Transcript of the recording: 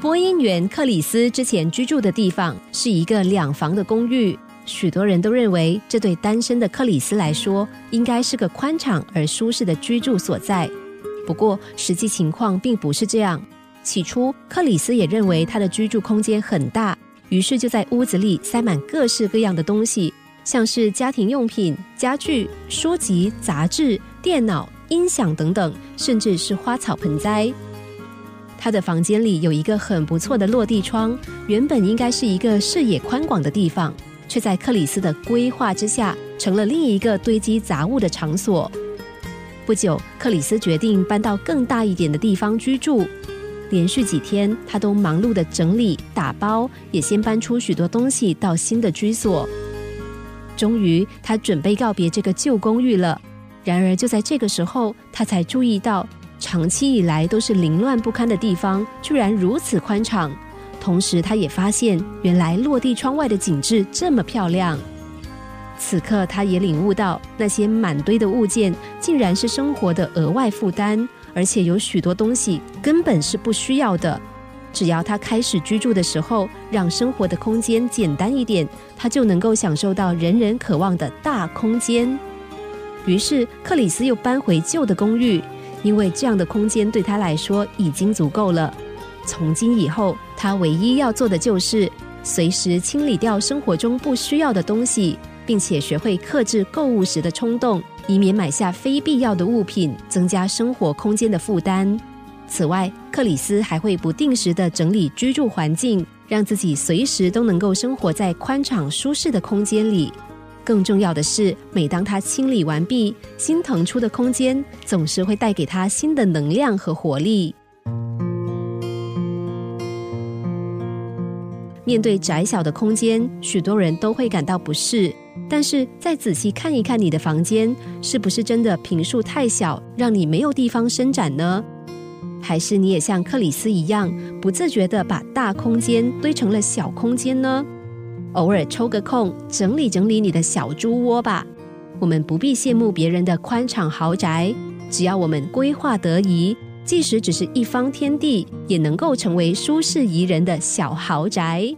播音员克里斯之前居住的地方是一个两房的公寓，许多人都认为这对单身的克里斯来说应该是个宽敞而舒适的居住所在。不过实际情况并不是这样。起初，克里斯也认为他的居住空间很大，于是就在屋子里塞满各式各样的东西，像是家庭用品、家具、书籍、杂志、电脑、音响等等，甚至是花草盆栽。他的房间里有一个很不错的落地窗，原本应该是一个视野宽广的地方，却在克里斯的规划之下，成了另一个堆积杂物的场所。不久，克里斯决定搬到更大一点的地方居住。连续几天，他都忙碌的整理、打包，也先搬出许多东西到新的居所。终于，他准备告别这个旧公寓了。然而，就在这个时候，他才注意到，长期以来都是凌乱不堪的地方，居然如此宽敞。同时，他也发现，原来落地窗外的景致这么漂亮。此刻，他也领悟到，那些满堆的物件，竟然是生活的额外负担。而且有许多东西根本是不需要的，只要他开始居住的时候，让生活的空间简单一点，他就能够享受到人人渴望的大空间。于是，克里斯又搬回旧的公寓，因为这样的空间对他来说已经足够了。从今以后，他唯一要做的就是随时清理掉生活中不需要的东西，并且学会克制购物时的冲动。以免买下非必要的物品，增加生活空间的负担。此外，克里斯还会不定时的整理居住环境，让自己随时都能够生活在宽敞舒适的空间里。更重要的是，每当他清理完毕，新腾出的空间总是会带给他新的能量和活力。面对窄小的空间，许多人都会感到不适。但是再仔细看一看你的房间，是不是真的平数太小，让你没有地方伸展呢？还是你也像克里斯一样，不自觉的把大空间堆成了小空间呢？偶尔抽个空，整理整理你的小猪窝吧。我们不必羡慕别人的宽敞豪宅，只要我们规划得宜，即使只是一方天地，也能够成为舒适宜人的小豪宅。